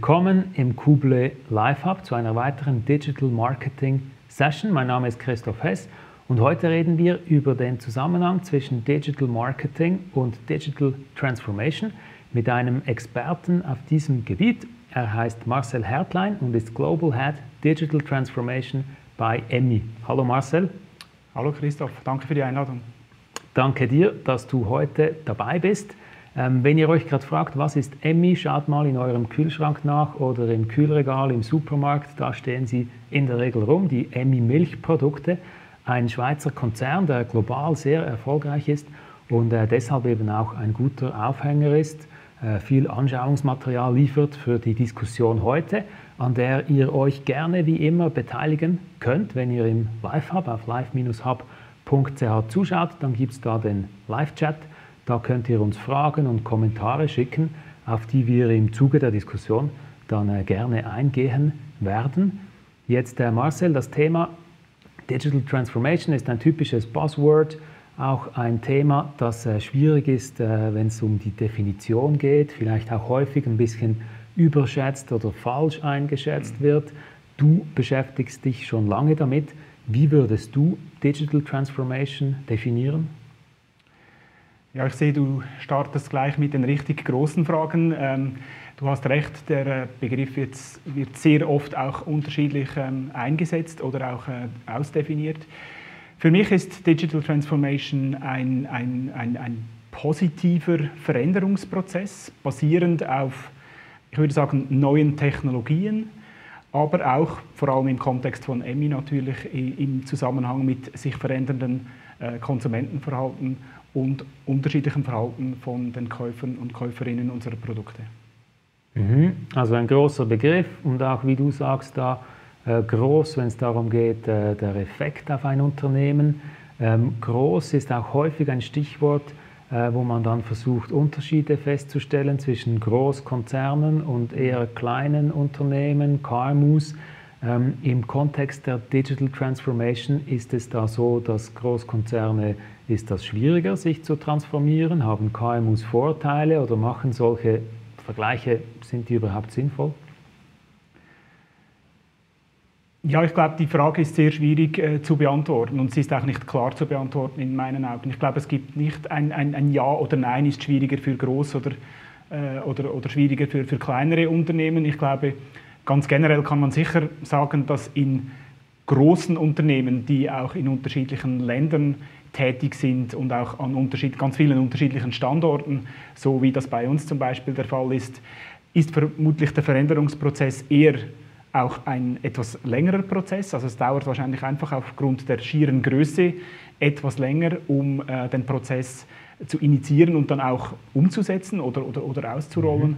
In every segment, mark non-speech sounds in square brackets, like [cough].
Willkommen im Kuble Live Hub zu einer weiteren Digital Marketing Session. Mein Name ist Christoph Hess und heute reden wir über den Zusammenhang zwischen Digital Marketing und Digital Transformation mit einem Experten auf diesem Gebiet. Er heißt Marcel Hertlein und ist Global Head Digital Transformation bei Emmi. Hallo Marcel. Hallo Christoph, danke für die Einladung. Danke dir, dass du heute dabei bist. Ähm, wenn ihr euch gerade fragt, was ist Emmi, schaut mal in eurem Kühlschrank nach oder im Kühlregal im Supermarkt. Da stehen sie in der Regel rum, die Emmi Milchprodukte. Ein Schweizer Konzern, der global sehr erfolgreich ist und äh, deshalb eben auch ein guter Aufhänger ist, äh, viel Anschauungsmaterial liefert für die Diskussion heute, an der ihr euch gerne wie immer beteiligen könnt, wenn ihr im Live-Hub auf live-hub.ch zuschaut. Dann gibt es da den Live-Chat da könnt ihr uns Fragen und Kommentare schicken, auf die wir im Zuge der Diskussion dann äh, gerne eingehen werden. Jetzt äh, Marcel, das Thema Digital Transformation ist ein typisches Buzzword, auch ein Thema, das äh, schwierig ist, wenn es um die Definition geht, vielleicht auch häufig ein bisschen überschätzt oder falsch eingeschätzt wird. Du beschäftigst dich schon lange damit. Wie würdest du Digital Transformation definieren? Ja, ich sehe, du startest gleich mit den richtig großen Fragen. Ähm, du hast recht, der äh, Begriff wird, wird sehr oft auch unterschiedlich ähm, eingesetzt oder auch äh, ausdefiniert. Für mich ist Digital Transformation ein, ein, ein, ein positiver Veränderungsprozess, basierend auf, ich würde sagen, neuen Technologien, aber auch vor allem im Kontext von EMI natürlich im Zusammenhang mit sich verändernden äh, Konsumentenverhalten und unterschiedlichem Verhalten von den Käufern und Käuferinnen unserer Produkte. Mhm. Also ein großer Begriff und auch, wie du sagst, da äh, groß, wenn es darum geht, äh, der Effekt auf ein Unternehmen. Ähm, groß ist auch häufig ein Stichwort, äh, wo man dann versucht, Unterschiede festzustellen zwischen Großkonzernen und eher kleinen Unternehmen, KMUs. Ähm, Im Kontext der Digital Transformation ist es da so, dass Großkonzerne ist das schwieriger, sich zu transformieren? Haben KMUs Vorteile oder machen solche Vergleiche, sind die überhaupt sinnvoll? Ja, ich glaube, die Frage ist sehr schwierig äh, zu beantworten und sie ist auch nicht klar zu beantworten in meinen Augen. Ich glaube, es gibt nicht ein, ein, ein Ja oder Nein ist schwieriger für groß oder, äh, oder, oder schwieriger für, für kleinere Unternehmen. Ich glaube, Ganz generell kann man sicher sagen, dass in großen Unternehmen, die auch in unterschiedlichen Ländern tätig sind und auch an unterschied ganz vielen unterschiedlichen Standorten, so wie das bei uns zum Beispiel der Fall ist, ist vermutlich der Veränderungsprozess eher auch ein etwas längerer Prozess. Also es dauert wahrscheinlich einfach aufgrund der schieren Größe etwas länger, um äh, den Prozess zu initiieren und dann auch umzusetzen oder, oder, oder auszurollen. Mhm.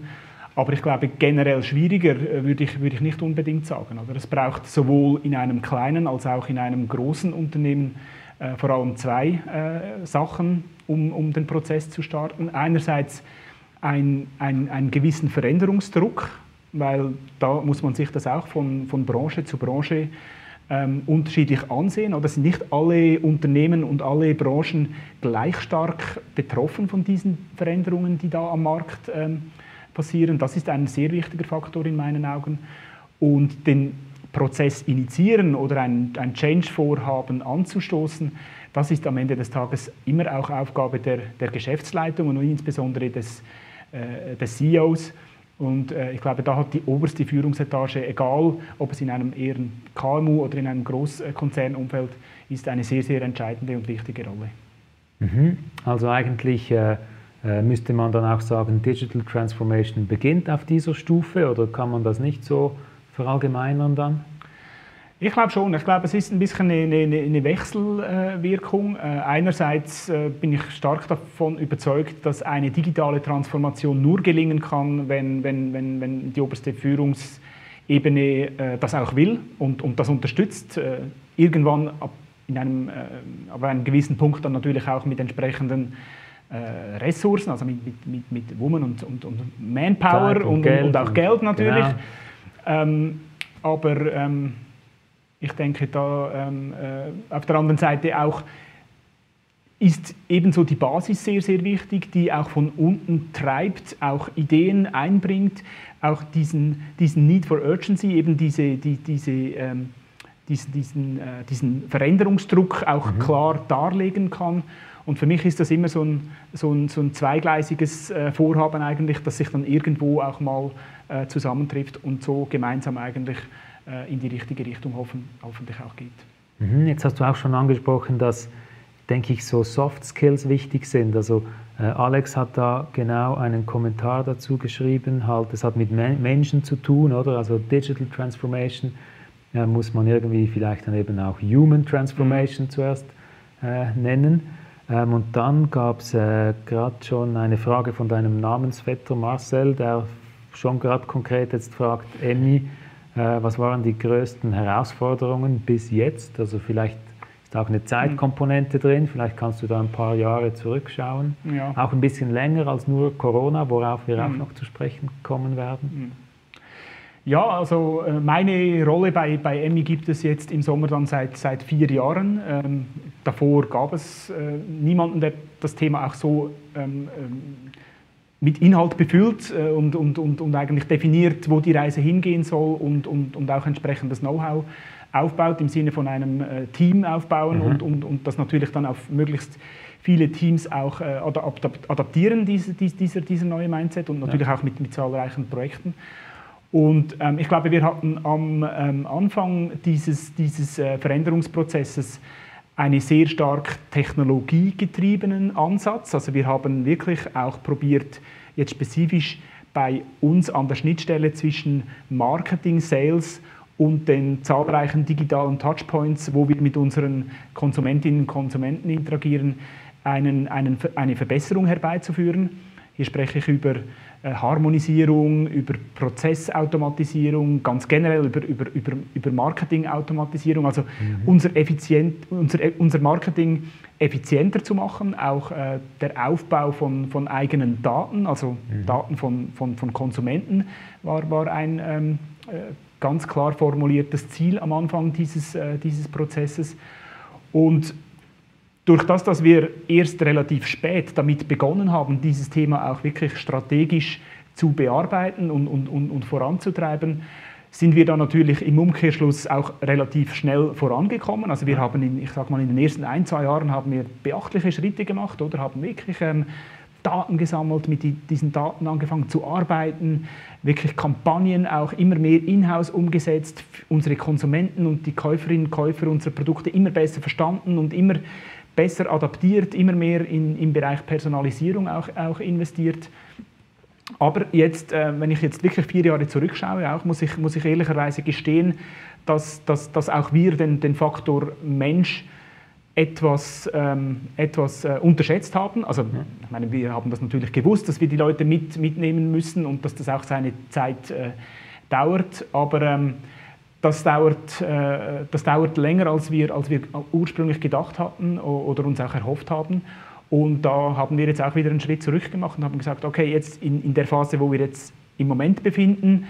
Aber ich glaube, generell schwieriger äh, würde ich, würde ich nicht unbedingt sagen. Oder es braucht sowohl in einem kleinen als auch in einem großen Unternehmen äh, vor allem zwei äh, Sachen, um, um den Prozess zu starten. Einerseits ein, ein, einen gewissen Veränderungsdruck, weil da muss man sich das auch von, von Branche zu Branche ähm, unterschiedlich ansehen. Oder sind nicht alle Unternehmen und alle Branchen gleich stark betroffen von diesen Veränderungen, die da am Markt ähm, passieren. Das ist ein sehr wichtiger Faktor in meinen Augen. Und den Prozess initiieren oder ein, ein Change-Vorhaben anzustoßen, das ist am Ende des Tages immer auch Aufgabe der, der Geschäftsleitung und insbesondere des, äh, des CEOs. Und äh, ich glaube, da hat die oberste Führungsetage, egal ob es in einem eher KMU oder in einem Großkonzernumfeld ist, eine sehr, sehr entscheidende und wichtige Rolle. Mhm. Also eigentlich äh äh, müsste man dann auch sagen, Digital Transformation beginnt auf dieser Stufe oder kann man das nicht so verallgemeinern dann? Ich glaube schon. Ich glaube, es ist ein bisschen eine, eine, eine Wechselwirkung. Äh, einerseits äh, bin ich stark davon überzeugt, dass eine digitale Transformation nur gelingen kann, wenn, wenn, wenn, wenn die oberste Führungsebene das auch will und, und das unterstützt. Irgendwann ab, in einem, ab einem gewissen Punkt dann natürlich auch mit entsprechenden äh, Ressourcen, also mit, mit, mit, mit Woman und, und, und Manpower und, und, und, auch Geld natürlich. Genau. Ähm, aber ähm, ich denke da ähm, äh, auf der anderen Seite auch ist ebenso die Basis sehr, sehr wichtig, die auch von unten treibt, auch Ideen einbringt, auch diesen, diesen Need for Urgency, eben diese, die, diese, ähm, diesen, diesen, äh, diesen Veränderungsdruck auch mhm. klar darlegen kann. Und für mich ist das immer so ein, so ein, so ein zweigleisiges äh, Vorhaben eigentlich, das sich dann irgendwo auch mal äh, zusammentrifft und so gemeinsam eigentlich äh, in die richtige Richtung hoffen, hoffentlich auch geht. Mhm, jetzt hast du auch schon angesprochen, dass denke ich, so Soft Skills wichtig sind. Also äh, Alex hat da genau einen Kommentar dazu geschrieben, halt, es hat mit Men Menschen zu tun, oder? Also Digital Transformation äh, muss man irgendwie vielleicht dann eben auch Human Transformation mhm. zuerst äh, nennen. Ähm, und dann gab es äh, gerade schon eine Frage von deinem Namensvetter Marcel, der schon gerade konkret jetzt fragt, Emmy, äh, was waren die größten Herausforderungen bis jetzt? Also vielleicht ist auch eine Zeitkomponente drin, vielleicht kannst du da ein paar Jahre zurückschauen. Ja. Auch ein bisschen länger als nur Corona, worauf wir mhm. auch noch zu sprechen kommen werden. Mhm. Ja, also äh, meine Rolle bei, bei Emmy gibt es jetzt im Sommer dann seit, seit vier Jahren. Ähm, davor gab es äh, niemanden, der das Thema auch so ähm, ähm, mit Inhalt befüllt äh, und, und, und, und eigentlich definiert, wo die Reise hingehen soll und, und, und auch entsprechendes Know-how aufbaut, im Sinne von einem äh, Team aufbauen mhm. und, und, und das natürlich dann auf möglichst viele Teams auch äh, adaptieren, diese, dieser, dieser neue Mindset und natürlich ja. auch mit, mit zahlreichen Projekten. Und ähm, ich glaube, wir hatten am ähm, Anfang dieses, dieses äh, Veränderungsprozesses einen sehr stark technologiegetriebenen Ansatz. Also wir haben wirklich auch probiert, jetzt spezifisch bei uns an der Schnittstelle zwischen Marketing, Sales und den zahlreichen digitalen Touchpoints, wo wir mit unseren Konsumentinnen und Konsumenten interagieren, einen, einen, eine Verbesserung herbeizuführen. Hier spreche ich über Harmonisierung, über Prozessautomatisierung, ganz generell über, über, über, über Marketingautomatisierung, also mhm. unser, effizient, unser, unser Marketing effizienter zu machen, auch äh, der Aufbau von, von eigenen Daten, also mhm. Daten von, von, von Konsumenten, war, war ein ähm, äh, ganz klar formuliertes Ziel am Anfang dieses, äh, dieses Prozesses. Und durch das, dass wir erst relativ spät damit begonnen haben, dieses Thema auch wirklich strategisch zu bearbeiten und, und, und, und voranzutreiben, sind wir dann natürlich im Umkehrschluss auch relativ schnell vorangekommen. Also wir haben, in, ich sag mal, in den ersten ein, zwei Jahren haben wir beachtliche Schritte gemacht oder haben wirklich ähm, Daten gesammelt, mit diesen Daten angefangen zu arbeiten, wirklich Kampagnen auch immer mehr in-house umgesetzt, unsere Konsumenten und die Käuferinnen und Käufer unserer Produkte immer besser verstanden und immer besser adaptiert, immer mehr in, im Bereich Personalisierung auch, auch investiert. Aber jetzt, äh, wenn ich jetzt wirklich vier Jahre zurückschaue, auch, muss, ich, muss ich ehrlicherweise gestehen, dass, dass, dass auch wir den, den Faktor Mensch etwas, ähm, etwas äh, unterschätzt haben. Also, ich meine, wir haben das natürlich gewusst, dass wir die Leute mit, mitnehmen müssen und dass das auch seine Zeit äh, dauert. Aber ähm, das dauert, äh, das dauert länger, als wir, als wir ursprünglich gedacht hatten oder uns auch erhofft haben. Und da haben wir jetzt auch wieder einen Schritt zurück gemacht und haben gesagt, okay, jetzt in, in der Phase, wo wir jetzt im Moment befinden,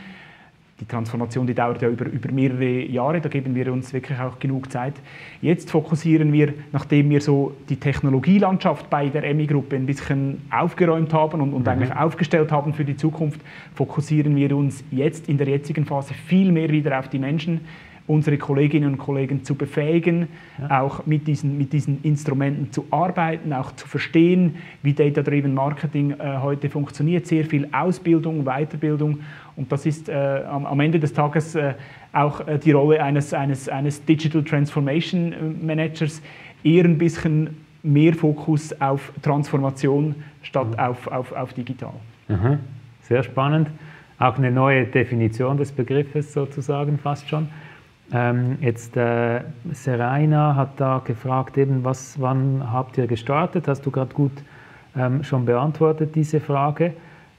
die Transformation, die dauert ja über, über mehrere Jahre, da geben wir uns wirklich auch genug Zeit. Jetzt fokussieren wir, nachdem wir so die Technologielandschaft bei der EMI-Gruppe ein bisschen aufgeräumt haben und, und mhm. eigentlich aufgestellt haben für die Zukunft, fokussieren wir uns jetzt in der jetzigen Phase viel mehr wieder auf die Menschen, unsere Kolleginnen und Kollegen zu befähigen, ja. auch mit diesen, mit diesen Instrumenten zu arbeiten, auch zu verstehen, wie Data-Driven Marketing äh, heute funktioniert. Sehr viel Ausbildung, Weiterbildung und das ist äh, am, am, Ende des Tages äh, auch äh, die Rolle eines, eines, eines Digital Transformation äh, Managers, eher ein bisschen mehr Fokus auf Transformation statt mhm. auf, auf, auf digital. Mhm. Sehr spannend. Auch eine neue Definition des Begriffes sozusagen fast schon. Ähm, jetzt äh, Serena hat da gefragt, eben, was, wann habt ihr gestartet? Hast du gerade gut ähm, schon beantwortet, diese Frage.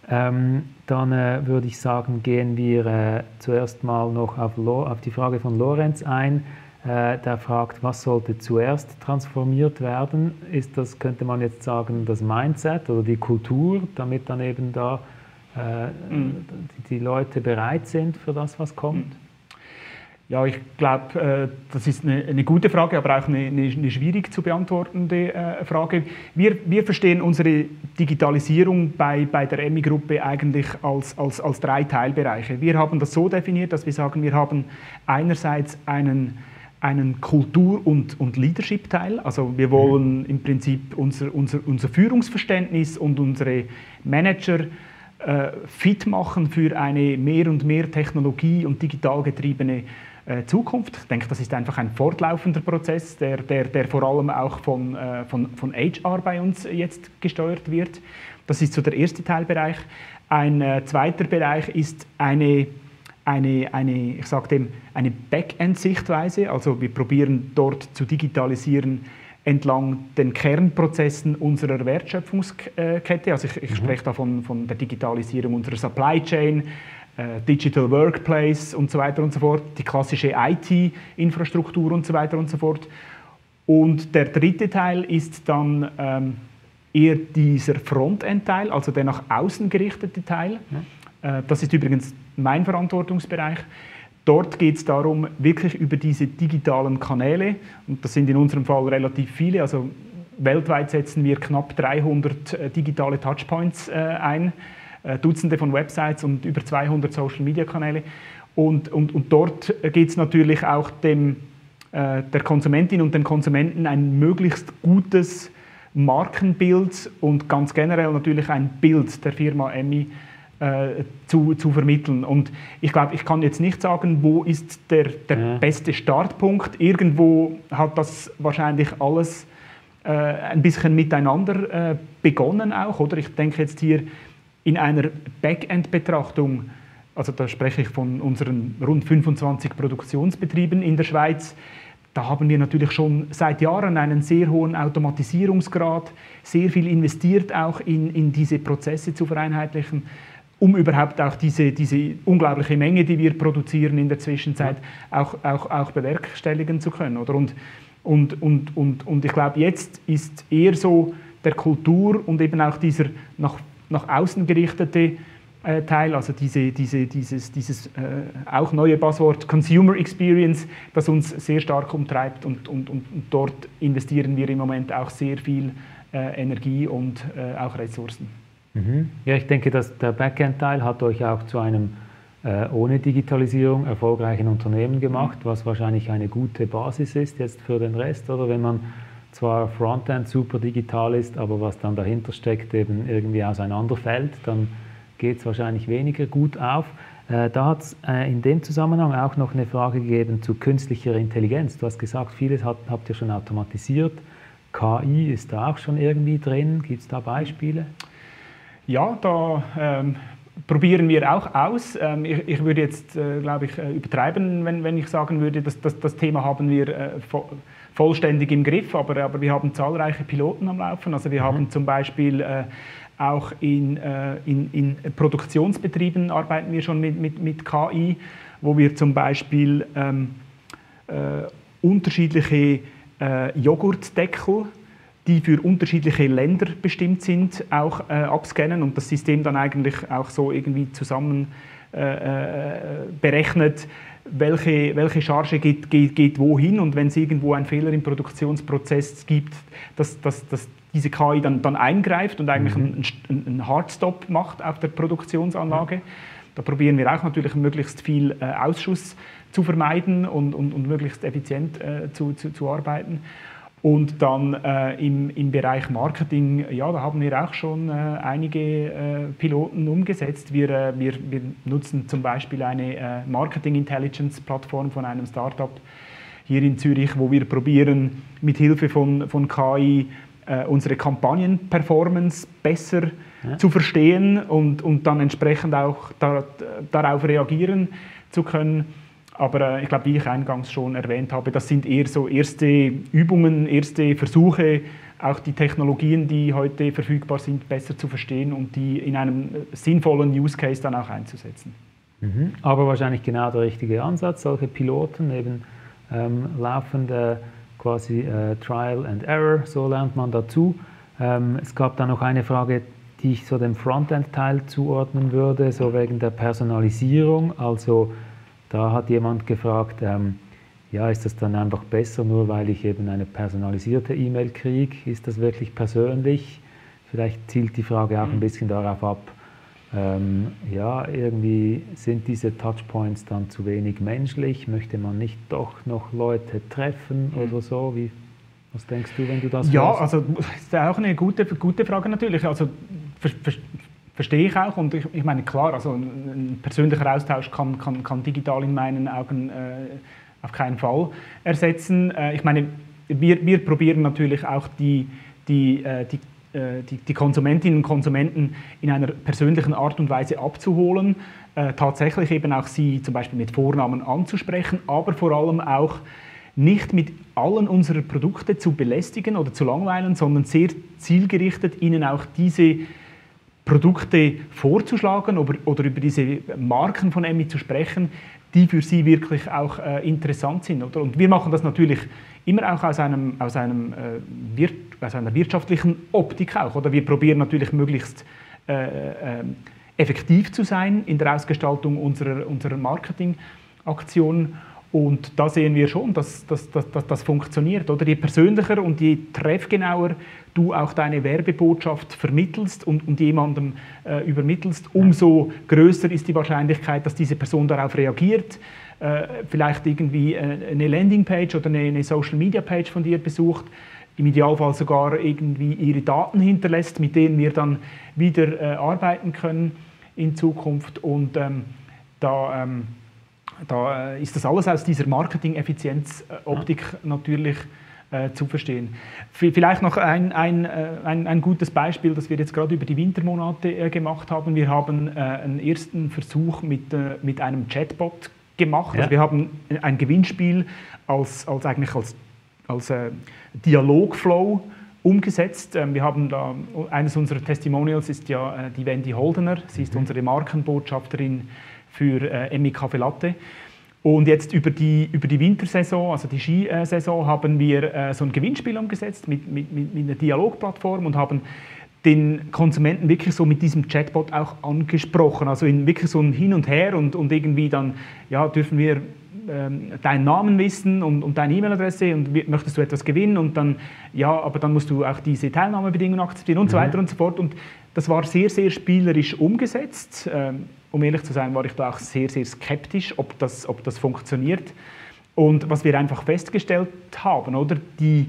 Ähm, dann äh, würde ich sagen, gehen wir äh, zuerst mal noch auf, auf, die Frage von Lorenz ein. Äh, der fragt, was sollte zuerst transformiert werden? Ist das, könnte man jetzt sagen, das Mindset oder die Kultur, damit dann eben da mhm. die, die, Leute bereit sind für das, was kommt? Ja, ich glaube, äh, das ist eine, eine, gute Frage, aber auch eine, eine, schwierig zu beantwortende äh, Frage. Wir, wir verstehen unsere Digitalisierung bei, bei der EMI-Gruppe eigentlich als, als, als drei Teilbereiche. Wir haben das so definiert, dass wir sagen, wir haben einerseits einen, einen Kultur- und, und Leadership-Teil. Also wir wollen im Prinzip unser, unser, unser Führungsverständnis und unsere Manager äh, fit machen für eine mehr und mehr technologie- und digital getriebene Zukunft. Ich denke, das ist einfach ein fortlaufender Prozess, der, der, der vor allem auch von, äh, von, von HR bei uns jetzt gesteuert wird. Das ist so der erste Teilbereich. Ein äh, zweiter Bereich ist eine, eine, eine, ich sage dem, eine Backend-Sichtweise. Also wir probieren dort zu digitalisieren entlang den Kernprozessen unserer Wertschöpfungskette. Also ich, ich mhm. spreche da von, von der Digitalisierung unserer Supply Chain, äh, Digital Workplace und so weiter und so fort, die klassische IT-Infrastruktur und so weiter und so fort. Und der dritte Teil ist dann ähm, eher dieser Frontend-Teil, also der nach außen gerichtete Teil. Ja. Äh, das ist übrigens mein Verantwortungsbereich. Dort geht es darum, wirklich über diese digitalen Kanäle, und das sind in unserem Fall relativ viele, also weltweit setzen wir knapp 300 äh, digitale Touchpoints äh, ein, äh, Dutzende von Websites und über 200 Social-Media-Kanäle. Und, und, und dort geht es natürlich auch dem, äh, der Konsumentin und dem Konsumenten ein möglichst gutes Markenbild und ganz generell natürlich ein Bild der Firma Emmy äh, zu, zu vermitteln. Und ich glaube, ich kann jetzt nicht sagen, wo ist der, der ja. beste Startpunkt. Irgendwo hat das wahrscheinlich alles äh, ein bisschen miteinander äh, begonnen auch. Oder ich denke jetzt hier in einer Backend-Betrachtung, also da spreche ich von unseren rund 25 Produktionsbetrieben in der Schweiz, da haben wir natürlich schon seit Jahren einen sehr hohen Automatisierungsgrad, sehr viel investiert auch in, in diese Prozesse zu vereinheitlichen, um überhaupt auch diese, diese unglaubliche Menge, die wir produzieren in der Zwischenzeit, auch, auch, auch bewerkstelligen zu können. Oder? Und, und, und, und, und ich glaube, jetzt ist eher so der Kultur und eben auch dieser nach nach außen gerichtete äh, Teil, also diese, diese, dieses, dieses äh, auch neue Buzzword Consumer Experience, das uns sehr stark umtreibt und, und, und, und dort investieren wir im Moment auch sehr viel äh, Energie und äh, auch Ressourcen. Mhm. Ja, ich denke, dass der Backend-Teil hat euch auch zu einem äh, ohne Digitalisierung erfolgreichen Unternehmen gemacht, was wahrscheinlich eine gute Basis ist jetzt für den Rest, oder wenn man zwar Frontend super digital ist, aber was dann dahinter steckt, eben irgendwie auseinanderfällt, dann geht es wahrscheinlich weniger gut auf. Äh, da hat es äh, in dem Zusammenhang auch noch eine Frage gegeben zu künstlicher Intelligenz. Du hast gesagt, vieles habt ihr schon automatisiert. KI ist da auch schon irgendwie drin. Gibt es da Beispiele? Ja, da ähm, probieren wir auch aus. Ähm, ich, ich, würde jetzt, äh, glaube ich, äh, übertreiben, wenn, wenn ich sagen würde, dass, dass das Thema haben wir äh, vollständig im Griff, aber, aber wir haben zahlreiche Piloten am Laufen. Also wir mhm. haben zum Beispiel auch in, in, in, Produktionsbetrieben arbeiten wir schon mit, mit, mit KI, wo wir zum Beispiel ähm, äh, unterschiedliche äh, Joghurtdeckel die für unterschiedliche Länder bestimmt sind, auch äh, abscannen und das System dann eigentlich auch so irgendwie zusammen äh, berechnet, welche, welche Charge geht, geht, geht wohin und wenn es irgendwo einen Fehler im Produktionsprozess gibt, dass, dass, dass diese KI dann, dann eingreift und eigentlich mhm. einen, einen Hardstop macht auf der Produktionsanlage. Da probieren wir auch natürlich möglichst viel äh, Ausschuss zu vermeiden und, und, und möglichst effizient äh, zu, zu, zu arbeiten. Und dann äh, im, im Bereich Marketing, ja, da haben wir auch schon äh, einige äh, Piloten umgesetzt. Wir, äh, wir, wir nutzen zum Beispiel eine äh, Marketing Intelligence Plattform von einem Startup hier in Zürich, wo wir probieren, mit Hilfe von, von KI äh, unsere Kampagnenperformance besser ja. zu verstehen und, und dann entsprechend auch da, darauf reagieren zu können. Aber äh, ich glaube, wie ich eingangs schon erwähnt habe, das sind eher so erste Übungen, erste Versuche, auch die Technologien, die heute verfügbar sind, besser zu verstehen und die in einem sinnvollen Use Case dann auch einzusetzen. Mhm. Aber wahrscheinlich genau der richtige Ansatz, solche Piloten eben ähm, laufende quasi äh, Trial and Error, so lernt man dazu. Ähm, es gab da noch eine Frage, die ich so dem Frontend-Teil zuordnen würde, so wegen der Personalisierung, also da hat jemand gefragt, ähm, ja, ist das dann einfach besser, nur weil ich eben eine personalisierte E-Mail kriege? Ist das wirklich persönlich? Vielleicht zielt die Frage auch ein mhm. bisschen darauf ab, ähm, ja, irgendwie sind diese Touchpoints dann zu wenig menschlich? Möchte man nicht doch noch Leute treffen mhm. oder so? Wie, was denkst du, wenn du das Ja, hörst? also das ist auch eine gute, gute Frage natürlich. Also verstehe ich auch und ich, ich, meine klar, also ein persönlicher Austausch kann, kann, kann digital in meinen Augen äh, auf keinen Fall ersetzen. Äh, ich meine, wir, wir probieren natürlich auch die, die, äh, die äh, die, die, Konsumentinnen und Konsumenten in einer persönlichen Art und Weise abzuholen, äh, tatsächlich eben auch sie zum Beispiel mit Vornamen anzusprechen, aber vor allem auch nicht mit allen unserer Produkte zu belästigen oder zu langweilen, sondern sehr zielgerichtet ihnen auch diese Produkte vorzuschlagen oder, oder über diese Marken von Emmy zu sprechen, die für sie wirklich auch äh, interessant sind. Oder? Und wir machen das natürlich immer auch aus, einem, aus, einem, äh, aus einer wirtschaftlichen Optik auch. Oder? Wir probieren natürlich möglichst äh, äh, effektiv zu sein in der Ausgestaltung unserer, unserer Marketingaktionen. Und da sehen wir schon, dass, dass, dass, dass das funktioniert. Oder? Je persönlicher und je treffgenauer du auch deine Werbebotschaft vermittelst und, und jemandem äh, übermittelst, umso größer ist die Wahrscheinlichkeit, dass diese Person darauf reagiert, äh, vielleicht irgendwie äh, eine Landingpage oder eine, eine Social-Media-Page von dir besucht, im Idealfall sogar irgendwie ihre Daten hinterlässt, mit denen wir dann wieder äh, arbeiten können in Zukunft. Und ähm, da, ähm, da äh, ist das alles aus dieser Marketing-Effizienz-Optik ja. natürlich äh, zu verstehen. Vielleicht noch ein, ein, äh, ein, ein, gutes Beispiel, das wir jetzt gerade über die Wintermonate äh, gemacht haben. Wir haben äh, einen ersten Versuch mit, äh, mit einem Chatbot gemacht. Ja. Also wir haben ein Gewinnspiel als, als eigentlich als, als äh, Dialogflow umgesetzt. Ähm, wir haben da, eines unserer Testimonials ist ja die Wendy Holdener. Sie ist mhm. unsere Markenbotschafterin für Emmy Kaffee Latte. Und jetzt über die, über die Wintersaison, also die Skisaison, haben wir äh, so ein Gewinnspiel umgesetzt mit, mit, mit, einer Dialogplattform und haben den Konsumenten wirklich so mit diesem Chatbot auch angesprochen. Also in wirklich so ein Hin und Her und, und irgendwie dann, ja, dürfen wir ähm, deinen Namen wissen und, und deine E-Mail-Adresse und möchtest du etwas gewinnen und dann, ja, aber dann musst du auch diese Teilnahmebedingungen akzeptieren und mhm. so weiter und so fort. Und das war sehr, sehr spielerisch umgesetzt. Ähm, um ehrlich zu sein, war ich da auch sehr, sehr skeptisch, ob das, ob das funktioniert. Und was wir einfach festgestellt haben, oder die,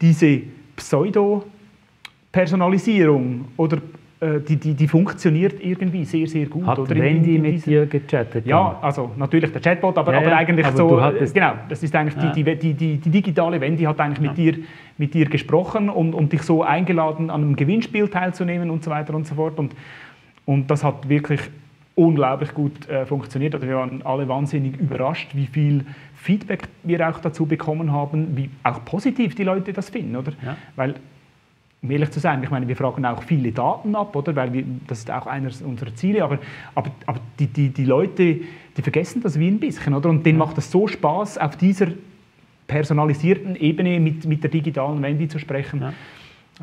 diese Pseudo-Personalisierung oder äh, die, die, die funktioniert irgendwie sehr, sehr gut. Hat oder Wendy mit dir gechattet? Ja, also natürlich der Chatbot, aber, ja, aber eigentlich aber so, genau, das ist eigentlich ja. die, die, die, die, digitale Wendy hat eigentlich ja. mit, dir, mit dir gesprochen und, und dich so eingeladen, an einem Gewinnspiel teilzunehmen und so weiter und so fort. Und, und das hat wirklich unglaublich gut äh, funktioniert. Also wir waren alle wahnsinnig überrascht, wie viel Feedback wir auch dazu bekommen haben, wie auch positiv die Leute das finden, oder? Ja. Weil um ehrlich zu sein, ich meine, wir fragen auch viele Daten ab, oder? Weil wir, das ist auch eines unserer Ziele, aber, aber, aber die, die, die Leute, die vergessen das wie ein bisschen, oder? Und denen macht es so Spaß, auf dieser personalisierten Ebene mit, mit der digitalen Wendy zu sprechen, ja.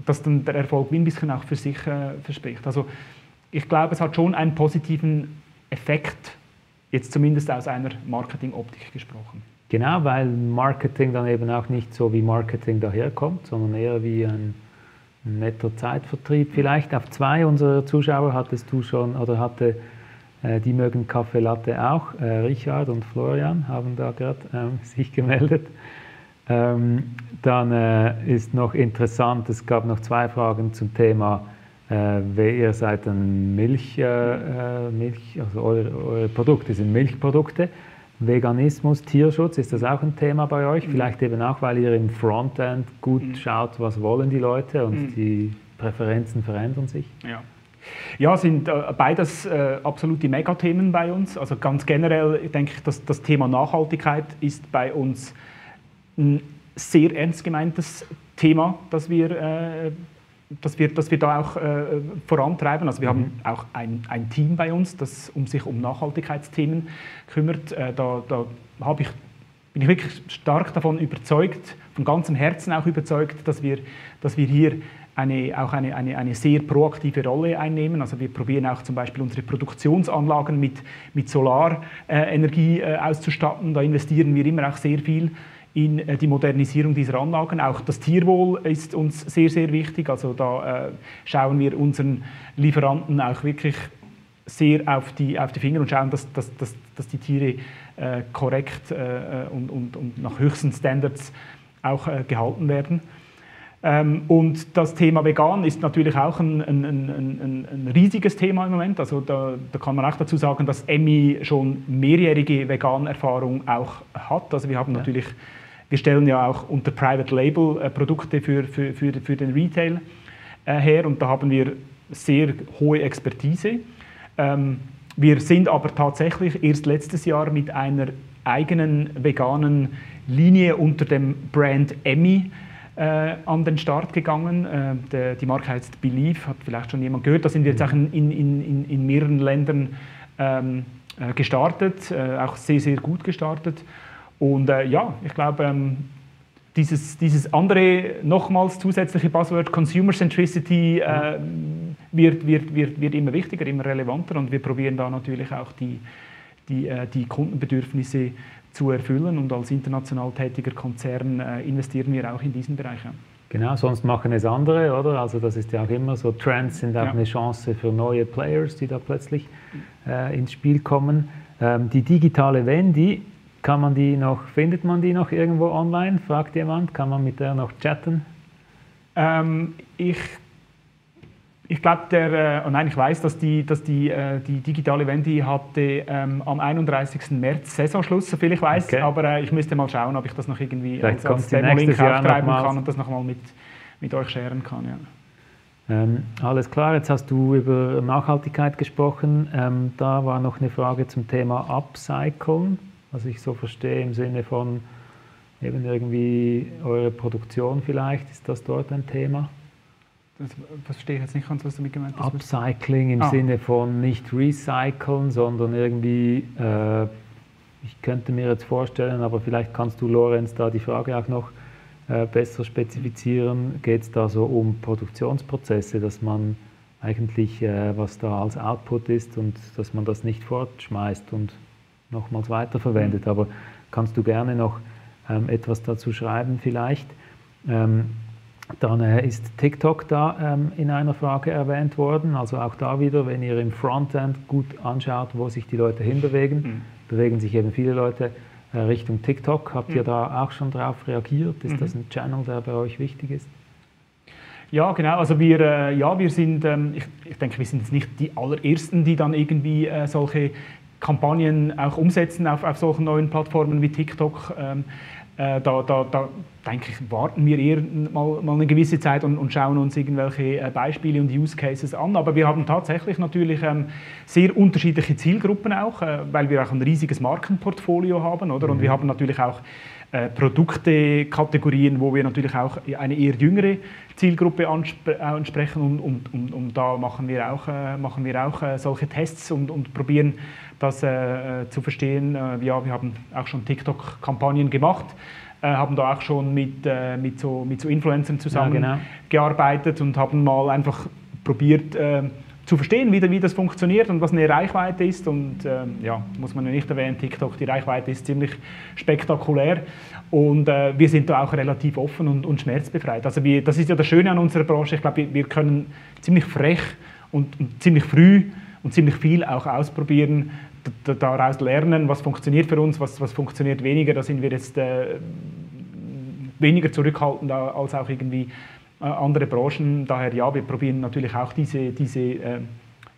dass dann der Erfolg wie ein bisschen auch für sich äh, verspricht. Also ich glaube, es hat schon einen positiven Effekt, jetzt zumindest aus einer Marketing-Optik gesprochen. Genau, weil Marketing dann eben auch nicht so wie Marketing daherkommt, sondern eher wie ein netter Zeitvertrieb. Vielleicht auf zwei unserer Zuschauer hattest du schon oder hatte äh, die mögen Kaffee Latte auch. Äh, Richard und Florian haben da gerade ähm, [laughs] sich gemeldet. Ähm, dann äh, ist noch interessant, es gab noch zwei Fragen zum Thema äh, ihr seid dann Milch, äh, äh, Milch also eure, eure, Produkte sind Milchprodukte. Veganismus, Tierschutz, ist das auch ein Thema bei euch? Mhm. Vielleicht eben auch, weil ihr im Frontend gut mhm. schaut, was wollen die Leute und mhm. die Präferenzen verändern sich? Ja. Ja, sind äh, beides äh, absolute Megathemen bei uns. Also ganz generell denke ich, dass das Thema Nachhaltigkeit ist bei uns ein sehr ernst gemeintes Thema, das wir äh, dass wir, dass wir da auch äh, vorantreiben. Also wir mhm. haben auch ein, ein Team bei uns, das um sich um Nachhaltigkeitsthemen kümmert. Äh, da da ich, bin ich wirklich stark davon überzeugt, von ganzem Herzen auch überzeugt, dass wir, dass wir hier eine, auch eine, eine, eine sehr proaktive Rolle einnehmen. Also wir probieren auch zum Beispiel unsere Produktionsanlagen mit, mit Solarenergie äh, auszustatten. Da investieren wir immer auch sehr viel in äh, die Modernisierung dieser Anlagen. Auch das Tierwohl ist uns sehr, sehr wichtig. Also da äh, schauen wir unseren Lieferanten auch wirklich sehr auf die, auf die Finger und schauen, dass, dass, dass, dass die Tiere äh, korrekt äh, und, und, und nach höchsten Standards auch gehalten werden. Ähm, und das Thema Vegan ist natürlich auch ein, ein, ein, ein riesiges Thema im Moment. Also da, da, kann man auch dazu sagen, dass Emmy schon mehrjährige Vegan-Erfahrung auch hat. Also wir haben ja. natürlich, wir stellen ja auch unter Private Label äh, Produkte für, für, für, für, den Retail äh, her und da haben wir sehr hohe Expertise. Ähm, wir sind aber tatsächlich erst letztes Jahr mit einer eigenen veganen Linie unter dem Brand Emmy äh, an den Start gegangen. Äh, der, die Marke heißt Believe, hat vielleicht schon jemand gehört. Da sind wir jetzt auch in, in, in, in mehreren Ländern ähm, äh, gestartet, äh, auch sehr, sehr gut gestartet. Und äh, ja, ich glaube, ähm, dieses, dieses andere, nochmals zusätzliche Buzzword Consumer Centricity äh, wird, wird, wird, wird immer wichtiger, immer relevanter und wir probieren da natürlich auch die, die, die Kundenbedürfnisse zu erfüllen. Und als international tätiger Konzern äh, investieren wir auch in diesen Bereich. Genau, sonst machen es andere, oder? Also das ist ja auch immer so, Trends sind auch ja. eine Chance für neue Players, die da plötzlich äh, ins Spiel kommen. Ähm, die digitale Wendy, kann man die noch, findet man die noch irgendwo online? Fragt jemand, kann man mit der noch chatten? Ähm, ich ich glaube, der, äh, nein, ich weiß, dass die, dass die, äh, die digitale Wendy hatte ähm, am 31. März Saisonschluss, soviel ich weiß. Okay. Aber äh, ich müsste mal schauen, ob ich das noch irgendwie Vielleicht als, als Demo-Link auftreiben kann und das nochmal mit, mit euch scheren kann. Ja. Ähm, alles klar, jetzt hast du über Nachhaltigkeit gesprochen. Ähm, da war noch eine Frage zum Thema Upcycling, was ich so verstehe im Sinne von eben irgendwie eure Produktion vielleicht. Ist das dort ein Thema? das verstehe ich jetzt nicht ganz, was damit gemeint ist. Upcycling im ah. Sinne von nicht recyceln, sondern irgendwie, äh, ich könnte mir jetzt vorstellen, aber vielleicht kannst du, Lorenz, da die Frage auch noch äh, besser spezifizieren. Geht es da so um Produktionsprozesse, dass man eigentlich, äh, was da als Output ist und dass man das nicht fortschmeißt und nochmals weiterverwendet. Aber kannst du gerne noch ähm, etwas dazu schreiben vielleicht? Ähm, dann äh, ist TikTok da ähm, in einer Frage erwähnt worden. Also auch da wieder, wenn ihr im Frontend gut anschaut, wo sich die Leute hinbewegen, mhm. bewegen sich eben viele Leute äh, Richtung TikTok. Habt mhm. ihr da auch schon darauf reagiert? Ist mhm. das ein Channel, der bei euch wichtig ist? Ja, genau. Also wir, äh, ja, wir sind, ähm, ich, ich, denke, wir sind jetzt nicht die allerersten, die dann irgendwie äh, solche Kampagnen auch umsetzen auf, auf solchen neuen Plattformen wie TikTok. Ähm, äh, da, da, da denke ich, warten wir eher mal, mal eine gewisse Zeit und, und schauen uns irgendwelche äh, Beispiele und Use Cases an. Aber wir haben tatsächlich natürlich ähm, sehr unterschiedliche Zielgruppen auch, äh, weil wir auch ein riesiges Markenportfolio haben, oder? Und mhm. wir haben natürlich auch äh, Produktekategorien, wo wir natürlich auch eine eher jüngere Zielgruppe anspre ansprechen und, und, und, und, da machen wir auch, äh, machen wir auch äh, solche Tests und, und probieren das äh, zu verstehen. ja, wir haben auch schon TikTok-Kampagnen gemacht äh, haben da auch schon mit, äh, mit, so, mit so Influencern zusammengearbeitet ja, genau. und haben mal einfach probiert äh, zu verstehen, wie, wie das funktioniert und was eine Reichweite ist. Und äh, ja, muss man ja nicht erwähnen, TikTok, die Reichweite ist ziemlich spektakulär. Und äh, wir sind da auch relativ offen und, und schmerzbefreit. Also wir, das ist ja das Schöne an unserer Branche. Ich glaube, wir, wir können ziemlich frech und, und ziemlich früh und ziemlich viel auch ausprobieren, daraus lernen, was funktioniert für uns, was, was funktioniert weniger. Da sind wir jetzt äh, weniger zurückhaltend als auch irgendwie andere Branchen. Daher ja, wir probieren natürlich auch diese, diese, äh,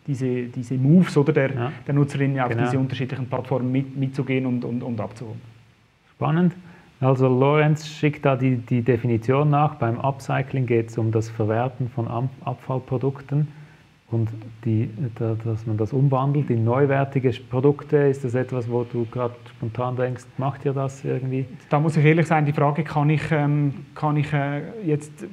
diese, diese Moves oder der, ja. der Nutzerinnen auf genau. diese unterschiedlichen Plattformen mit, mitzugehen und, und, und abzuholen. Spannend. Also Lorenz schickt da die, die Definition nach. Beim Upcycling geht es um das Verwerten von Abfallprodukten und die, dass man das umwandelt in neuwertige Produkte. Ist das etwas, wo du gerade spontan denkst, macht ihr das irgendwie? Da muss ich ehrlich sein, die Frage kann ich, ähm, kann ich äh, jetzt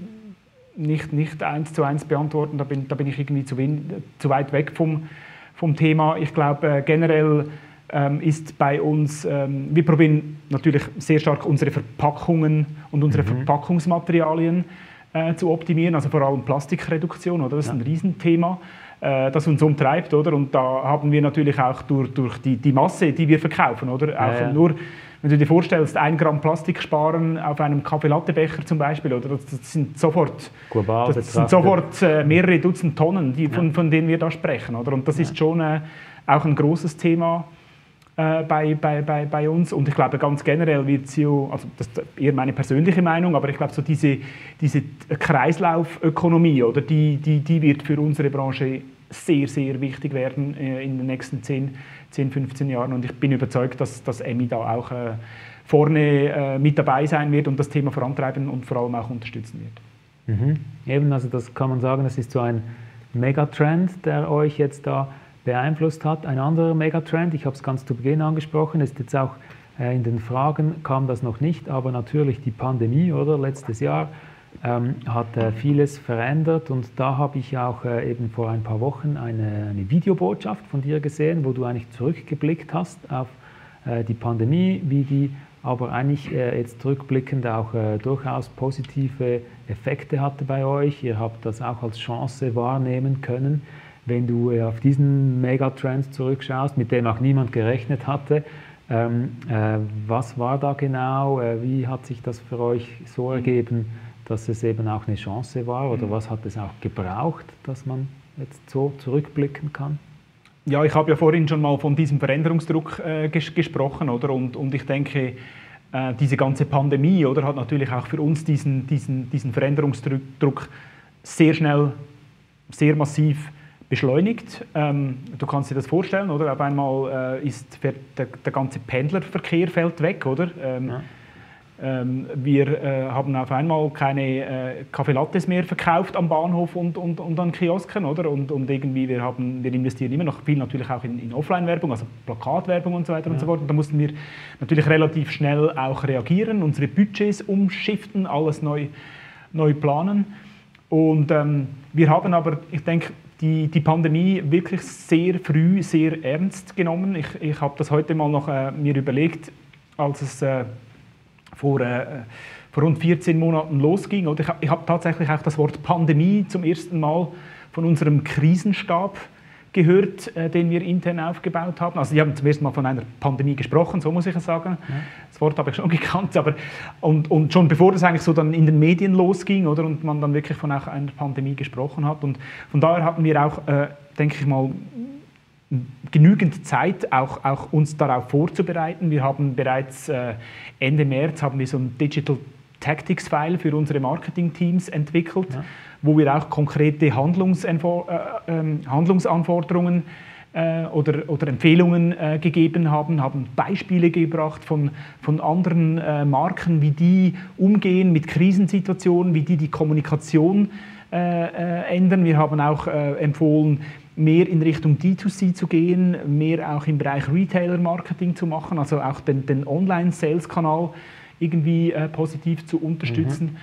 nicht, nicht eins zu eins beantworten. Da bin, da bin ich irgendwie zu, win, zu weit weg vom, vom Thema. Ich glaube, äh, generell ähm, ist bei uns, ähm, wir probieren natürlich sehr stark unsere Verpackungen und unsere mhm. Verpackungsmaterialien äh, zu optimieren, also vor allem Plastikreduktion, oder? das ist ein Riesenthema, äh, das uns umtreibt. Oder? Und da haben wir natürlich auch durch, durch die, die Masse, die wir verkaufen, oder? auch ja, ja. nur wenn du dir vorstellst, ein Gramm Plastik sparen auf einem Kaffeelattebecher zum Beispiel, oder das, das sind sofort, Global das sind sofort äh, mehrere Dutzend Tonnen, die, von, von denen wir da sprechen. Oder? Und das ist schon äh, auch ein großes Thema äh, bei, bei, bei, bei uns. Und ich glaube, ganz generell wird es also das ist eher meine persönliche Meinung, aber ich glaube, so diese, diese Kreislaufökonomie, oder, die, die, die wird für unsere Branche sehr, sehr wichtig werden äh, in den nächsten 10, 10, 15 Jahren. Und ich bin überzeugt, dass, dass EMI da auch äh, vorne äh, mit dabei sein wird und das Thema vorantreiben und vor allem auch unterstützen wird. Mhm. Eben, also das kann man sagen, das ist so ein Megatrend, der euch jetzt da beeinflusst hat. Ein anderer Megatrend, ich habe es ganz zu Beginn angesprochen, ist jetzt auch in den Fragen kam das noch nicht, aber natürlich die Pandemie, oder letztes Jahr ähm, hat äh, vieles verändert und da habe ich auch äh, eben vor ein paar Wochen eine, eine, Videobotschaft von dir gesehen, wo du eigentlich zurückgeblickt hast auf äh, die Pandemie, wie die aber eigentlich äh, jetzt zurückblickend auch äh, durchaus positive Effekte hatte bei euch. Ihr habt das auch als Chance wahrnehmen können wenn du äh, auf diesen Megatrend zurückschaust, mit dem auch niemand gerechnet hatte, ähm, äh, was war da genau? Wie hat sich das für euch so ergeben, dass es eben auch eine Chance war? Oder mhm. was hat es auch gebraucht, dass man jetzt so zurückblicken kann? Ja, ich habe ja vorhin schon mal von diesem Veränderungsdruck äh, ges gesprochen, oder? Und, und ich denke, äh, diese ganze Pandemie, oder, hat natürlich auch für uns diesen, diesen, diesen Veränderungsdruck sehr schnell, sehr massiv beschleunigt. Ähm, du kannst dir das vorstellen, oder? Auf einmal äh, ist der, der, ganze Pendlerverkehr fällt weg, oder? Ähm, ja. Ähm, wir äh, haben auf einmal keine äh, Kaffeelattes mehr verkauft am Bahnhof und, und, und an Kiosken, oder? Und, und irgendwie wir haben, wir investieren immer noch viel natürlich auch in, in Offline-Werbung, also Plakatwerbung und so weiter ja. und so fort. Und da mussten wir natürlich relativ schnell auch reagieren, unsere Budgets umschiften, alles neu, neu planen. Und ähm, wir haben aber, ich denke, die, die Pandemie wirklich sehr früh, sehr ernst genommen. Ich, ich habe das heute mal noch äh, mir überlegt, als es äh, vor, äh, vor rund 14 Monaten losging. Und ich, habe tatsächlich auch das Wort Pandemie zum ersten Mal von unserem Krisenstab gehört, äh, den wir intern aufgebaut haben. Also die haben zum ersten Mal von einer Pandemie gesprochen, so muss ich sagen. Ja. Das Wort habe ich schon [laughs] gekannt, aber und, und schon bevor das eigentlich so dann in den Medien losging, oder und man dann wirklich von einer Pandemie gesprochen hat. Und von daher hatten wir auch, äh, denke ich mal, genügend Zeit, auch, auch uns darauf vorzubereiten. Wir haben bereits äh, Ende März haben wir so ein Digital Tactics File für unsere Marketing-Teams entwickelt. Ja wo wir auch konkrete Handlungsanfor äh, ähm, Handlungsanforderungen äh, oder, oder Empfehlungen äh, gegeben haben, haben Beispiele gebracht von, von anderen äh, Marken, wie die umgehen mit Krisensituationen, wie die die Kommunikation äh, äh, ändern. Wir haben auch empfohlen, mehr in Richtung D2C zu gehen, mehr auch im Bereich Retailer-Marketing zu machen, also auch den, den Online-Sales-Kanal irgendwie positiv zu unterstützen. Mhm.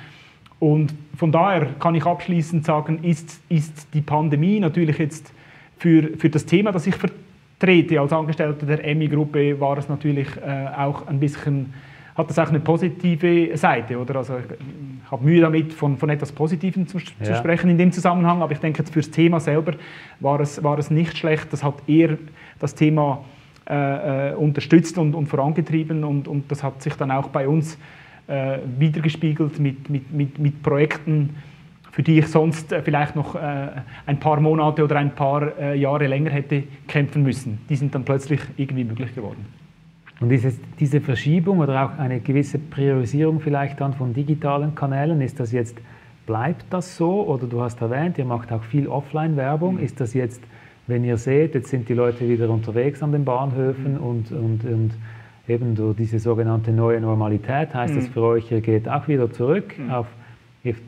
Und von daher kann ich abschließend sagen, ist, ist die Pandemie natürlich jetzt für, für das Thema, das ich vertrete als Angestellter der EMI-Gruppe, war es natürlich äh, auch ein bisschen, hat das auch eine positive Seite, oder? Also ich habe Mühe damit, von, von etwas Positivem zu, ja. zu, sprechen in dem Zusammenhang, aber ich denke, jetzt fürs Thema selber war es, war es nicht schlecht. Das hat eher das Thema äh, äh unterstützt und, und vorangetrieben und, und das hat sich dann auch bei uns äh, wiedergespiegelt mit, mit, mit, mit Projekten, für die ich sonst äh, vielleicht noch äh, ein paar Monate oder ein paar äh, Jahre länger hätte kämpfen müssen. Die sind dann plötzlich irgendwie möglich geworden. Und dieses, diese Verschiebung oder auch eine gewisse Priorisierung vielleicht dann von digitalen Kanälen, ist das jetzt, bleibt das so? Oder du hast erwähnt, ihr macht auch viel Offline-Werbung. Mhm. Ist das jetzt, wenn ihr seht, jetzt sind die Leute wieder unterwegs an den Bahnhöfen mhm. und, und, und eben durch diese sogenannte neue Normalität heißt mhm. das für euch, ihr geht auch wieder zurück mhm. auf,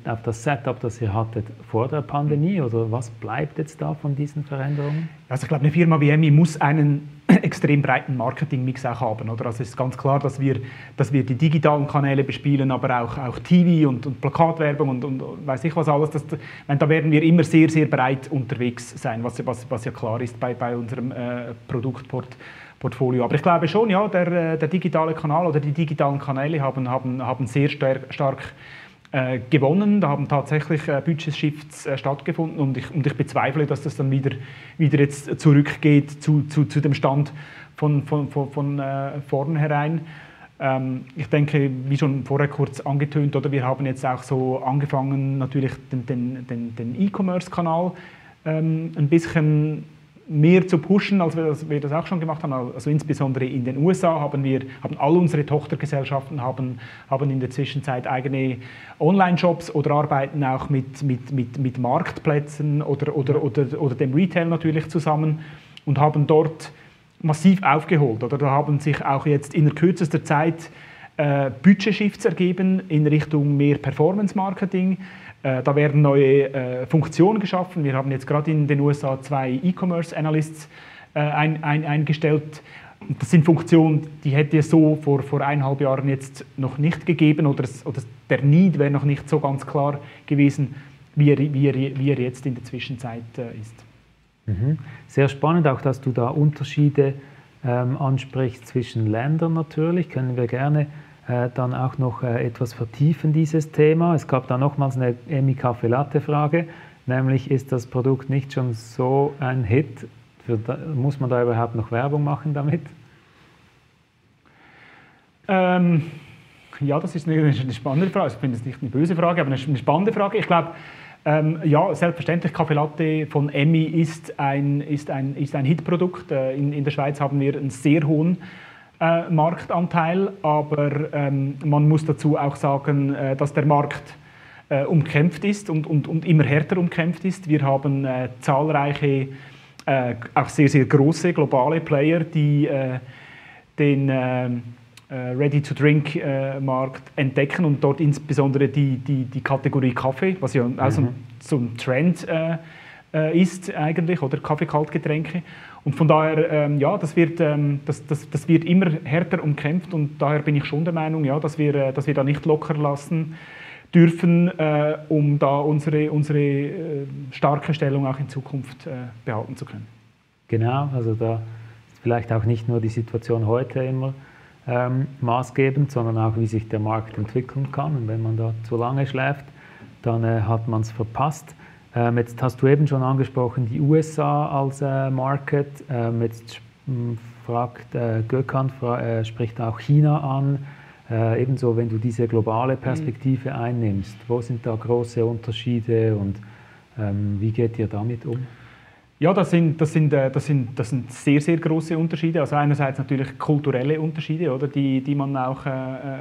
auf das Setup, das ihr hattet vor der Pandemie? Oder was bleibt jetzt da von diesen Veränderungen? Also ich glaube, eine Firma wie EMI muss einen [clears throat] extrem breiten Marketingmix auch haben. Oder? Also es ist ganz klar, dass wir, dass wir die digitalen Kanäle bespielen, aber auch, auch TV und, und Plakatwerbung und, und, weiß ich was alles. Das, da werden wir immer sehr, sehr breit unterwegs sein, was, was, was ja klar ist bei, bei unserem äh, Produktport. Portfolio. Aber ich glaube schon, ja, der, äh, der digitale Kanal oder die digitalen Kanäle haben, haben, haben sehr stark äh, gewonnen. Da haben tatsächlich äh, Budgetshifts äh, stattgefunden und ich, und ich bezweifle, dass das dann wieder, wieder jetzt zurückgeht zu, zu, zu dem Stand von, von, von, von äh, vornherein. Ähm, ich denke, wie schon vorher kurz angetönt, oder wir haben jetzt auch so angefangen, natürlich den, den, den, den E-Commerce-Kanal ähm, ein bisschen mehr zu pushen, als wir, das, wir das auch schon gemacht haben. Also insbesondere in den USA haben wir, haben all unsere Tochtergesellschaften haben, haben in der Zwischenzeit eigene Online-Shops oder arbeiten auch mit, mit, mit, mit Marktplätzen oder, oder, oder, oder dem Retail natürlich zusammen und haben dort massiv aufgeholt. Oder da haben sich auch jetzt in der kürzester Zeit äh, Budgetshifts ergeben in Richtung mehr Performance-Marketing. Äh, da werden neue äh, Funktionen geschaffen. Wir haben jetzt gerade in den USA zwei E-Commerce-Analysts äh, ein, ein, eingestellt. Das sind Funktionen, die hätte es so vor, vor eineinhalb Jahren jetzt noch nicht gegeben oder, es, oder der Need wäre noch nicht so ganz klar gewesen, wie er, wie er, wie er jetzt in der Zwischenzeit ist. Mhm. Sehr spannend auch, dass du da Unterschiede ähm, ansprichst zwischen Ländern natürlich. Können wir gerne dann auch noch äh, etwas vertiefen, dieses Thema. Es gab da nochmals eine Emi Kaffee Latte Frage, nämlich ist das Produkt nicht schon so ein Hit? Da, muss man da überhaupt noch Werbung machen damit? Ähm, ja, das ist eine, eine spannende Frage. Ich finde es nicht eine böse Frage, aber eine spannende Frage. Ich glaube, ähm, ja, selbstverständlich, Kaffee Latte von Emmy ist ein, ist ein, ist ein Hitprodukt. Äh, in, in der Schweiz haben wir einen sehr hohen äh, Marktanteil, aber ähm, man muss dazu auch sagen, äh, dass der Markt äh, umkämpft ist und, und, und immer härter umkämpft ist. Wir haben äh, zahlreiche, äh, auch sehr, sehr große globale Player, die den äh, Ready-to-Drink-Markt äh, entdecken und dort insbesondere die, die, die Kategorie Kaffee, was ja mhm. auch so ein, so ein Trend ist eigentlich, oder Kaffee-Kaltgetränke. Und von daher, ähm, ja, das wird, ähm, das, das, das wird immer härter umkämpft und daher bin ich schon der Meinung, ja, dass, wir, dass wir da nicht locker lassen dürfen, äh, um da unsere, unsere äh, starke Stellung auch in Zukunft äh, behalten zu können. Genau, also da ist vielleicht auch nicht nur die Situation heute immer ähm, maßgebend, sondern auch, wie sich der Markt entwickeln kann. Und wenn man da zu lange schläft, dann äh, hat man es verpasst. Ähm, jetzt hast du eben schon angesprochen, die USA als äh, Market. Ähm, jetzt fragt äh, Gökhan, fra äh, spricht auch China an. Äh, ebenso, wenn du diese globale Perspektive mhm. einnimmst, wo sind da große Unterschiede und ähm, wie geht ihr damit um? Ja, das sind, das, sind, äh, das, sind, das sind sehr, sehr große Unterschiede. Also einerseits natürlich kulturelle Unterschiede, oder, die, die man auch äh, äh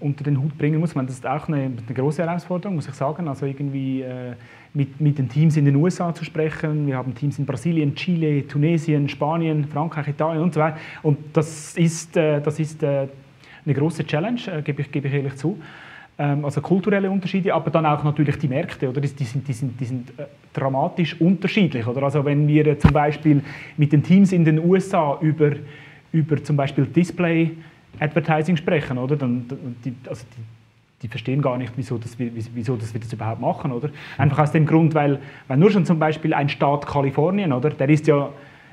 unter den Hut bringen muss. meine, das ist auch eine, eine, große Herausforderung, muss ich sagen. Also irgendwie äh, mit, mit den Teams in den USA zu sprechen. Wir haben Teams in Brasilien, Chile, Tunesien, Spanien, Frankreich, Italien und so weiter. Und das ist, äh, das ist eine große Challenge, gebe ich, gebe ich ehrlich zu. Ähm, also kulturelle Unterschiede, aber dann auch natürlich die Märkte, oder? Die, sind, die sind, die sind äh, dramatisch unterschiedlich. Oder? Also wenn wir äh, zum Beispiel mit den Teams in den USA über, über zum Beispiel Display Advertising sprechen, oder? Dann, die, also die, die verstehen gar nicht, wieso, das, wieso das wir das überhaupt machen. Oder? Einfach aus dem Grund, weil, weil nur schon zum Beispiel ein Staat Kalifornien, oder? der ist ja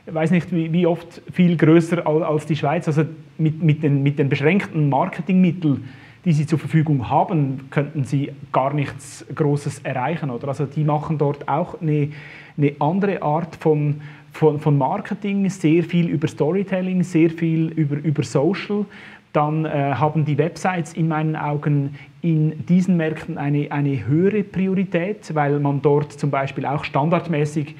ich weiß nicht wie, wie oft viel größer als die Schweiz. Also mit, mit, den, mit den beschränkten Marketingmitteln die sie zur Verfügung haben, könnten sie gar nichts Großes erreichen. Oder? Also die machen dort auch eine, eine andere Art von, von, von, Marketing, sehr viel über Storytelling, sehr viel über, über Social. Dann äh, haben die Websites in meinen Augen in diesen Märkten eine, eine höhere Priorität, weil man dort zum Beispiel auch standardmäßig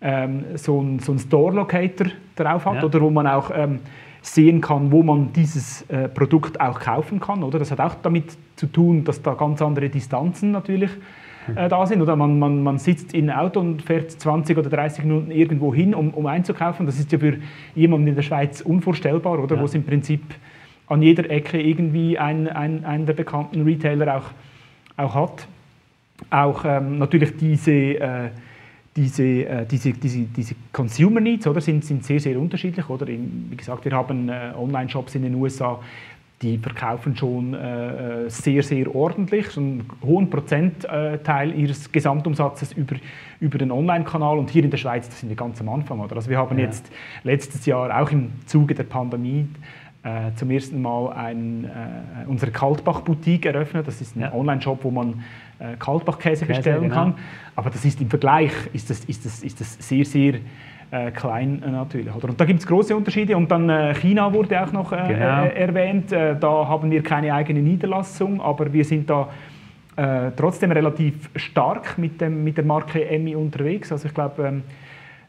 ähm, so einen so Store-Locator drauf hat ja. oder wo man auch ähm, sehen kann, wo man dieses äh, Produkt auch kaufen kann. Oder? Das hat auch damit zu tun, dass da ganz andere Distanzen natürlich äh, da sind. Oder man, man, man sitzt in einem Auto und fährt 20 oder 30 Minuten irgendwo hin, um, um einzukaufen. Das ist ja für jemanden in der Schweiz unvorstellbar, oder? Ja. wo es im Prinzip an jeder Ecke irgendwie ein, ein, einen der bekannten Retailer auch, auch hat. Auch ähm, natürlich diese... Äh, diese, äh, diese, diese, diese Consumer Needs oder, sind, sind sehr, sehr unterschiedlich. Oder? Wie gesagt, wir haben äh, Online-Shops in den USA, die verkaufen schon äh, äh, sehr, sehr ordentlich, schon einen hohen Prozentteil ihres Gesamtumsatzes über, über den Online-Kanal. Und hier in der Schweiz, das sind wir ganz am Anfang. Oder? Also wir haben ja. jetzt letztes Jahr auch im Zuge der Pandemie äh, zum ersten Mal ein, äh, unsere Kaltbach-Boutique eröffnet. Das ist ein ja. Online-Shop, wo man äh, Kaltbach-Käse bestellen genau. kann. Aber das ist im Vergleich ist das, ist das, ist das sehr, sehr äh, klein äh, natürlich. Oder? Und da gibt es große Unterschiede. Und dann äh, China wurde auch noch äh, genau. Äh, erwähnt. Äh, da haben wir keine eigene Niederlassung, aber wir sind da trotzdem relativ stark mit, dem, mit der Marke Emmy unterwegs. Also ich glaube, ähm,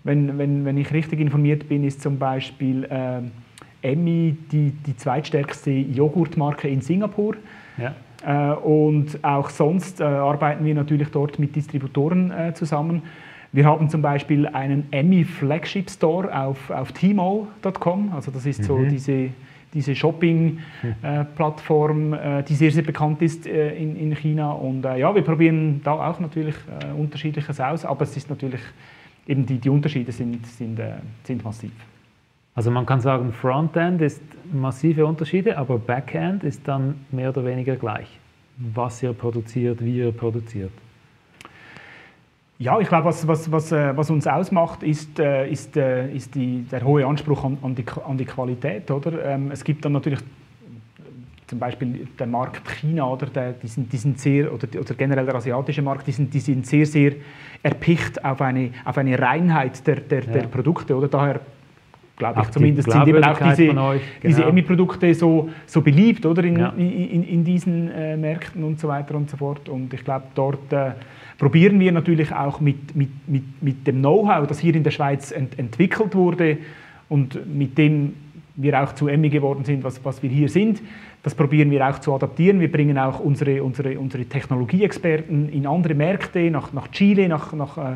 wenn, wenn, wenn ich richtig informiert bin, ist zum Beispiel Emmy die, die zweitstärkste Joghurtmarke in Singapur. Ja. und auch sonst arbeiten wir natürlich dort mit Distributoren zusammen. Wir haben zum Beispiel einen Emmy Flagship Store auf, auf tmall.com. Also das ist so mhm. diese, diese Shopping-Plattform, äh, äh, die sehr, sehr bekannt ist äh, in, in China. Und äh, ja, wir probieren da auch natürlich äh, Unterschiedliches aus, aber es ist natürlich, eben die, die Unterschiede sind, sind, äh, sind massiv. Also man kann sagen, Frontend ist massive Unterschiede, aber Backend ist dann mehr oder weniger gleich. Was ihr produziert, wie ihr produziert. Ja, ich glaube, was, was, was, äh, was uns ausmacht, ist, äh, ist, äh, ist die, der hohe Anspruch an, an, die, an die Qualität. Oder? Ähm, es gibt dann natürlich zum Beispiel der Markt China oder der, die, sind, die sind sehr, oder, oder generell der asiatische Markt, die sind, die sind sehr, sehr erpicht auf eine, auf eine Reinheit der, der, ja. der Produkte. Oder? Daher glaube ich zumindest, sind eben auch diese, genau. diese EMI-Produkte so, so beliebt oder? In, ja. in, in, in, diesen äh, Märkten und so weiter und so fort. Und ich glaube, dort äh, probieren wir natürlich auch mit, mit, mit, mit dem Know-how, das hier in der Schweiz ent, entwickelt wurde und mit dem wir auch zu Emmy geworden sind, was, was wir hier sind. Das probieren wir auch zu adaptieren. Wir bringen auch unsere, unsere, unsere Technologieexperten in andere Märkte, nach, nach Chile, nach, nach, äh,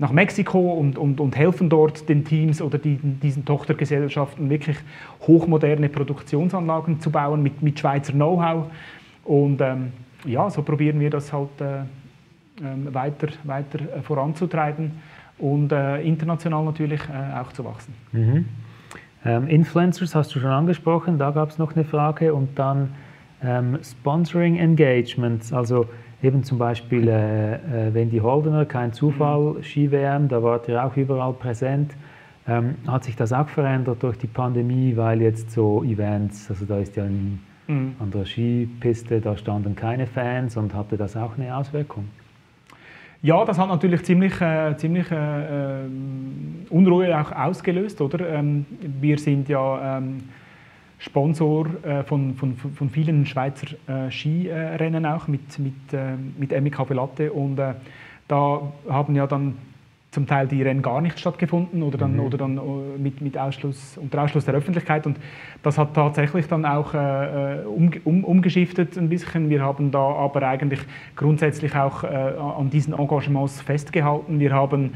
nach Mexiko und, und, und helfen dort den Teams oder die, diesen Tochtergesellschaften wirklich hochmoderne Produktionsanlagen zu bauen mit, mit Schweizer Know-how. Und ähm, ja, so probieren wir das halt äh, ähm, weiter, weiter äh, voranzutreiben und äh, international natürlich äh, auch zu wachsen. Mhm. Ähm, Influencers hast du schon angesprochen, da gab es noch eine Frage und dann ähm, Sponsoring Engagements, also eben zum Beispiel äh, äh, Wendy Holdener, kein Zufall, mhm. Ski-WM, da wart ihr auch überall präsent. Ähm, hat sich das auch verändert durch die Pandemie, weil jetzt so Events, also da ist ja ein, mhm. an der Skipiste, da standen keine Fans und hatte das auch eine Auswirkung? Ja, das hat natürlich ziemlich, äh, ziemlich äh, Unruhe auch ausgelöst. Oder? Ähm, wir sind ja ähm, Sponsor äh, von, von, von vielen Schweizer äh, Skirennen auch mit, mit, äh, mit MK Velate und da haben ja dann zum Teil die Rennen gar nicht stattgefunden oder dann, mhm. oder dann mit, mit Ausschluss, unter Ausschluss der Öffentlichkeit. Und das hat tatsächlich dann auch äh, um, um, umgeschiftet ein bisschen. Wir haben da aber eigentlich grundsätzlich auch äh, an diesen Engagements festgehalten. Wir haben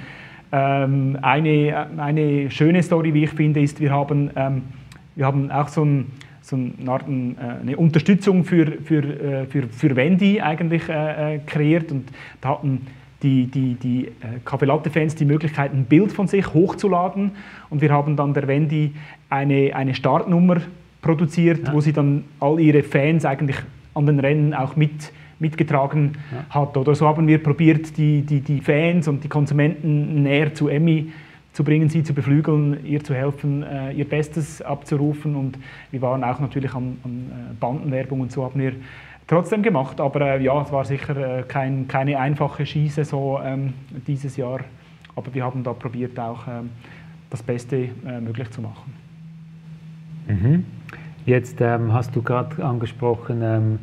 ähm, eine, eine schöne Story, wie ich finde, ist, wir haben, ähm, wir haben auch so ein so eine Unterstützung für, für, äh, für, für Wendy eigentlich äh, kreiert und da hatten die, die, die äh, fans die Möglichkeit, ein Bild von sich hochzuladen. Und wir haben dann der Wendy eine, eine Startnummer produziert, ja. wo sie dann all ihre Fans eigentlich an den Rennen auch mit, mitgetragen ja. hat. Oder so haben wir probiert, die, die, die Fans und die Konsumenten näher zu Emmy zu bringen, sie zu beflügeln, ihr zu helfen, äh, ihr Bestes abzurufen. Und wir waren auch natürlich an, an äh, Bandenwerbung und so haben wir trotzdem gemacht. Aber äh, ja, es war sicher kein, keine einfache Skisaison ähm, dieses Jahr. Aber wir haben da probiert, auch ähm, das Beste äh, möglich zu machen. Mhm. Jetzt ähm, hast du gerade angesprochen, ähm,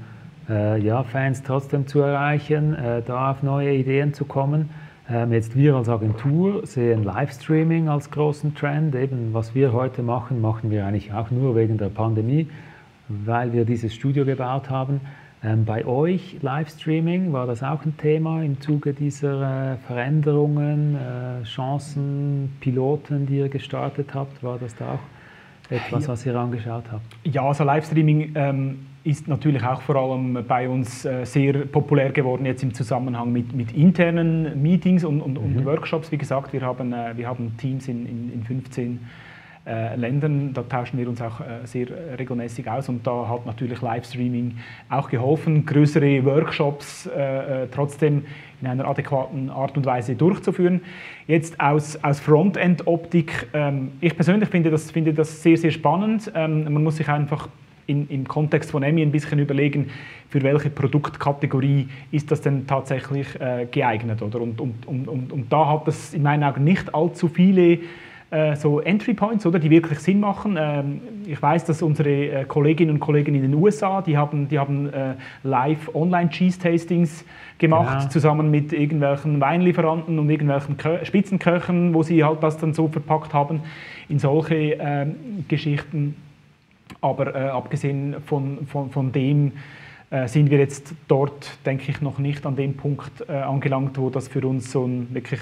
äh, ja, Fans trotzdem zu erreichen, äh, da auf neue Ideen zu kommen. Ähm, jetzt wir als Agentur sehen Livestreaming als großen Trend. Eben was wir heute machen, machen wir eigentlich auch nur wegen der Pandemie, weil wir dieses Studio gebaut haben. Ähm, bei euch Livestreaming, war das auch ein Thema im Zuge dieser äh, Veränderungen, äh, Chancen, Piloten, die ihr gestartet habt? War das da auch etwas, was ihr angeschaut habt? Ja, also Livestreaming ähm, ist natürlich auch vor allem bei uns äh, sehr populär geworden jetzt im Zusammenhang mit, mit internen Meetings und, und, mhm. und Workshops. Wie gesagt, wir haben, äh, wir haben Teams in, in, in 15 äh, Ländern. Da tauschen wir uns auch äh, sehr regelmäßig aus und da hat natürlich Livestreaming auch geholfen, größere Workshops äh, äh, trotzdem in einer adäquaten Art und Weise durchzuführen. Jetzt aus, aus Frontend-Optik, ähm, ich persönlich finde das, finde das sehr, sehr spannend. Ähm, man muss sich einfach in, im Kontext von EMI ein bisschen überlegen, für welche Produktkategorie ist das denn tatsächlich äh, geeignet. Oder? Und, und, und, und, da hat es in meinen Augen nicht allzu viele äh, so Entry Points, oder, die wirklich Sinn machen. Ähm, ich weiß, dass unsere äh, Kolleginnen und Kollegen in den USA, die haben, die haben äh, live Online-Cheese-Tastings gemacht, genau. zusammen mit irgendwelchen Weinlieferanten und irgendwelchen Kö Spitzenköchen, wo sie halt das dann so verpackt haben in solche ähm, Geschichten. Aber äh, abgesehen von, von, von dem äh, sind wir jetzt dort, denke ich, noch nicht an dem Punkt äh, angelangt, wo das für uns so ein wirklich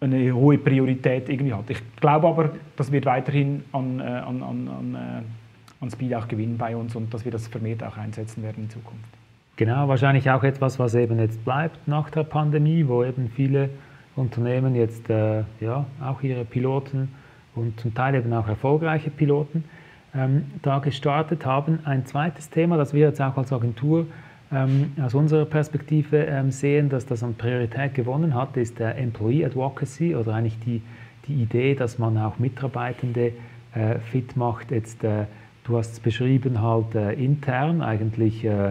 eine hohe Priorität irgendwie hat. Ich glaube aber, das wird weiterhin an, äh, an, an, an, äh, an Speed auch gewinnen bei uns und dass wir das vermehrt auch einsetzen werden in Zukunft. Genau, wahrscheinlich auch etwas, was eben jetzt bleibt nach der Pandemie, wo eben viele Unternehmen jetzt äh, ja, auch ihre Piloten und zum Teil eben auch erfolgreiche Piloten ähm, da gestartet haben. Ein zweites Thema, das wir jetzt auch als Agentur ähm, aus unserer Perspektive ähm, sehen, dass das an Priorität gewonnen hat, ist der Employee Advocacy oder eigentlich die, die Idee, dass man auch Mitarbeitende äh, fit macht. Jetzt, äh, du hast es beschrieben, halt äh, intern eigentlich äh,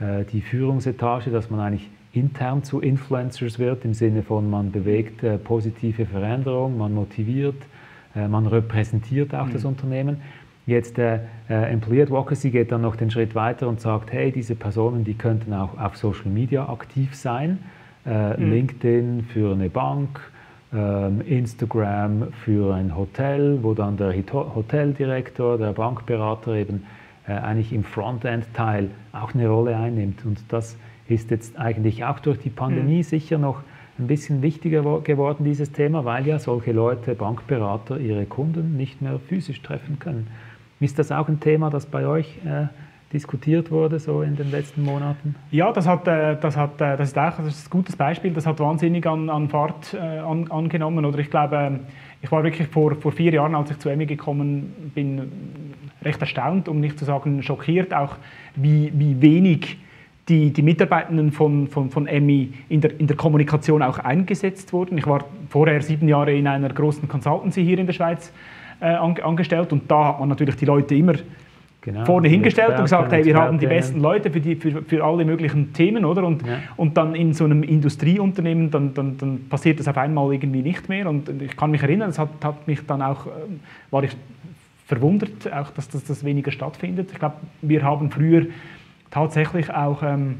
äh, die Führungsetage, dass man eigentlich intern zu Influencers wird, im Sinne von man bewegt äh, positive Veränderung, man motiviert, man repräsentiert auch mhm. das Unternehmen. Jetzt der äh, Employee Advocacy geht dann noch den Schritt weiter und sagt, hey, diese Personen, die könnten auch auf Social Media aktiv sein. Äh, mhm. LinkedIn für eine Bank, ähm, Instagram für ein Hotel, wo dann der Hoteldirektor, der Bankberater eben äh, eigentlich im Frontend-Teil auch eine Rolle einnimmt. Und das ist jetzt eigentlich auch durch die Pandemie mhm. sicher noch ein bisschen wichtiger geworden, dieses Thema, weil ja solche Leute, Bankberater, ihre Kunden nicht mehr physisch treffen können. Ist das auch ein Thema, das bei euch äh, diskutiert wurde so in den letzten Monaten? Ja, das, hat, äh, das, hat, äh, das ist auch das ist ein gutes Beispiel. Das hat wahnsinnig an, an Fahrt äh, an, angenommen. Oder ich glaube, ich war wirklich vor, vor vier Jahren, als ich zu EMI gekommen bin, recht erstaunt, um nicht zu sagen schockiert, auch wie, wie wenig die, die Mitarbeitenden von, von, von EMI in der, in der Kommunikation auch eingesetzt wurden. Ich war vorher sieben Jahre in einer großen Consultancy hier in der Schweiz äh, angestellt und da hat man natürlich die Leute immer genau, vorne hingestellt und gesagt, hey, wir haben die besten Leute für, die, für, für alle möglichen Themen, oder? Und, ja. und dann in so einem Industrieunternehmen, dann, dann, dann passiert das auf einmal irgendwie nicht mehr und ich kann mich erinnern, es hat, hat mich dann auch, ähm, war ich verwundert, auch, dass das, das weniger stattfindet. Ich glaube, wir haben früher tatsächlich auch ähm,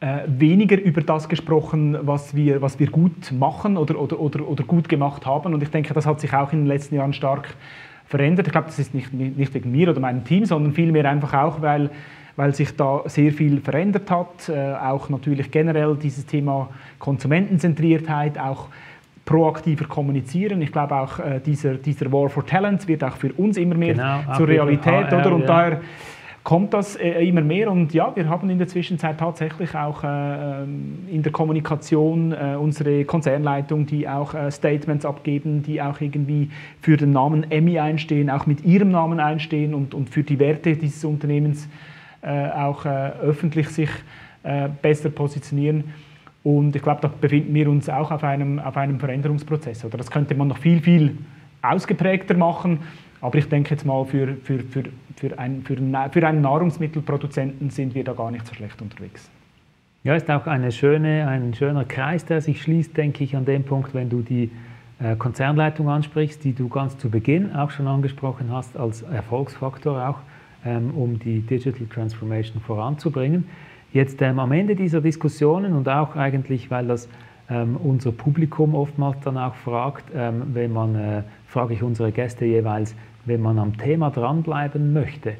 äh, weniger über das gesprochen, was wir, was wir gut machen oder, oder, oder, oder gut gemacht haben. Und ich denke, das hat sich auch in den letzten Jahren stark verändert. Ich glaube, das ist nicht, nicht wegen mir oder meinem Team, sondern vielmehr einfach auch, weil, weil sich da sehr viel verändert hat. Äh, auch natürlich generell dieses Thema Konsumentenzentriertheit, auch proaktiver kommunizieren. Ich glaube auch äh, dieser, dieser War for Talents wird auch für uns immer mehr genau, zur Realität, HR, oder? Und ja. daher kommt das äh, immer mehr und ja, wir haben in der Zwischenzeit tatsächlich auch äh, ähm, in der Kommunikation äh, unsere Konzernleitung, die auch Statements abgeben, die auch irgendwie für den Namen Emmy einstehen, auch mit ihrem Namen einstehen und, und für die Werte dieses Unternehmens auch öffentlich sich besser positionieren. Und ich glaube, da befinden wir uns auch auf einem, auf einem Veränderungsprozess. Oder das könnte man noch viel, viel ausgeprägter machen. Aber ich denke jetzt mal, für, für, für, für, ein, für, für einen Nahrungsmittelproduzenten sind wir da gar nicht so schlecht unterwegs. Ja, ist auch eine schöne, ein schöner Kreis, der sich schließt, denke ich, an dem Punkt, wenn du die äh, Konzernleitung ansprichst, die du ganz zu Beginn auch schon angesprochen hast, als Erfolgsfaktor auch, ähm, um die Digital Transformation voranzubringen. Jetzt ähm, am Ende dieser Diskussionen und auch eigentlich, weil das ähm, unser Publikum oftmals dann auch fragt, ähm, wenn man, äh, frage ich unsere Gäste jeweils, wenn man am Thema dranbleiben möchte,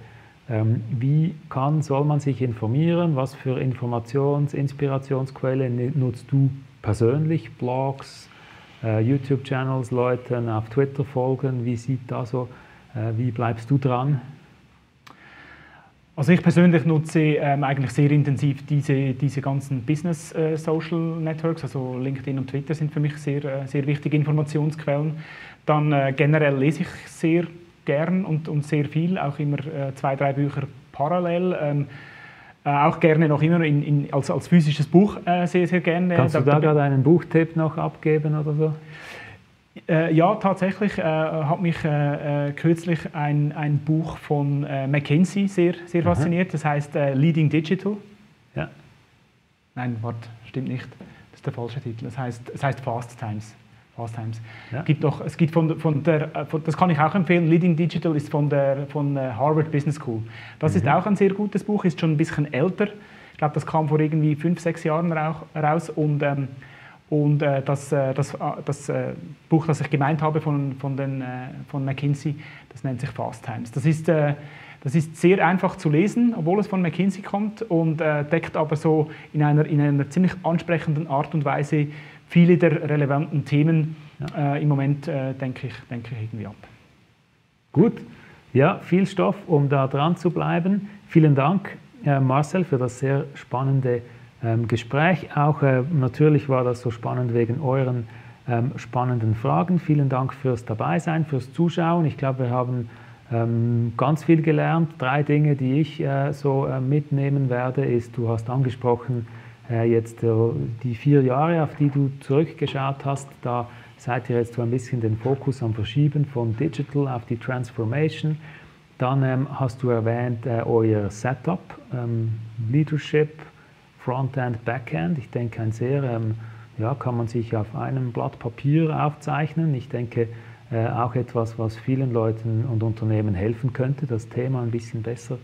ähm, wie kann, soll man sich informieren? Was für Informations-, Inspirationsquellen nutzt du persönlich? Blogs, äh, YouTube-Channels, Leuten auf Twitter folgen? Wie sieht da so, äh, wie bleibst du dran? Also ich persönlich nutze ähm, eigentlich sehr intensiv diese, diese ganzen Business äh, Social Networks, also LinkedIn und Twitter sind für mich sehr, äh, sehr wichtige Informationsquellen. Dann äh, generell lese ich sehr gern und, und sehr viel, auch immer äh, zwei, drei Bücher parallel. Ähm, äh, auch gerne noch immer in, in, als, als physisches Buch äh, sehr, sehr gerne. Kannst du da, da gerade einen Buchtipp noch abgeben oder so? Äh, ja, tatsächlich äh, hat mich äh, kürzlich ein, ein Buch von McKinsey sehr, sehr fasziniert. Das heißt Leading Digital. Ja. Nein, warte, stimmt nicht. Das ist der falsche Titel. Das heißt, es heißt Fast Times. Fast Times. Ja. Gibt noch, es gibt von, von der, von, das kann ich auch empfehlen. Leading Digital ist von der von Harvard Business School. Das mhm. ist auch ein sehr gutes Buch. Ist schon ein bisschen älter. Ich glaube, das kam vor irgendwie fünf, sechs Jahren raus und ähm, und äh, das, äh, das, äh, das äh, Buch, das ich gemeint habe von, von, den, äh, von McKinsey, das nennt sich Fast Times. Das ist, äh, das ist sehr einfach zu lesen, obwohl es von McKinsey kommt und deckt aber so in einer, in einer ziemlich ansprechenden Art und Weise viele der relevanten Themen ja. im Moment, denke ich, denke ich, irgendwie ab. Gut, ja, viel Stoff, um da dran zu bleiben. Vielen Dank, Marcel, für das sehr spannende ähm, Gespräch. Auch äh, natürlich war das so spannend wegen euren ähm, spannenden Fragen. Vielen Dank fürs Dabeisein, fürs Zuschauen. Ich glaube, wir haben ähm, ganz viel gelernt. Drei Dinge, die ich äh, so äh, mitnehmen werde, ist, du hast angesprochen, äh, jetzt äh, die vier Jahre, auf die du zurückgeschaut hast, da seid ihr jetzt so ein bisschen den Fokus am Verschieben von Digital auf die Transformation. Dann ähm, hast du erwähnt äh, euer Setup, ähm, Leadership, Frontend, Backend. Ich denke, ein sehr, ähm, ja, kann man sich auf einem Blatt Papier aufzeichnen. Ich denke, äh, auch etwas, was vielen Leuten und Unternehmen helfen könnte, das Thema ein bisschen besser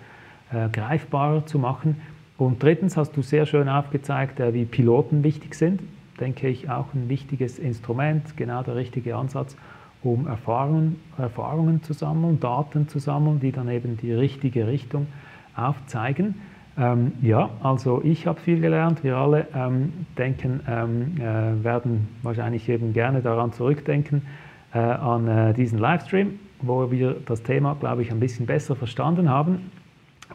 äh, greifbarer zu machen. Und drittens hast du sehr schön aufgezeigt, äh, wie Piloten wichtig sind. Denke ich auch ein wichtiges Instrument, genau der richtige Ansatz, um Erfahrungen, Erfahrungen zu sammeln, Daten zu sammeln, die dann eben die richtige Richtung aufzeigen. Ähm, ja, also ich habe viel gelernt. Wir alle ähm, denken, ähm, äh, werden wahrscheinlich eben gerne daran zurückdenken, äh, an äh, diesen Livestream, wo wir das Thema, glaube ich, ein bisschen besser verstanden haben.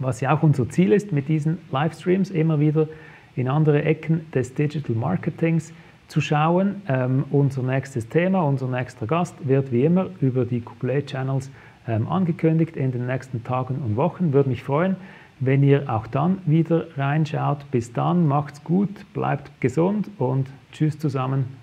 Was ja auch unser Ziel ist mit diesen Livestreams, immer wieder in andere Ecken des Digital Marketings zu schauen. Ähm, unser nächstes Thema, unser nächster Gast wird wie immer über die Couplet Channels ähm, angekündigt in den nächsten Tagen und Wochen. Würde mich freuen, wenn ihr auch dann wieder reinschaut. Bis dann, macht's gut, bleibt gesund und tschüss zusammen.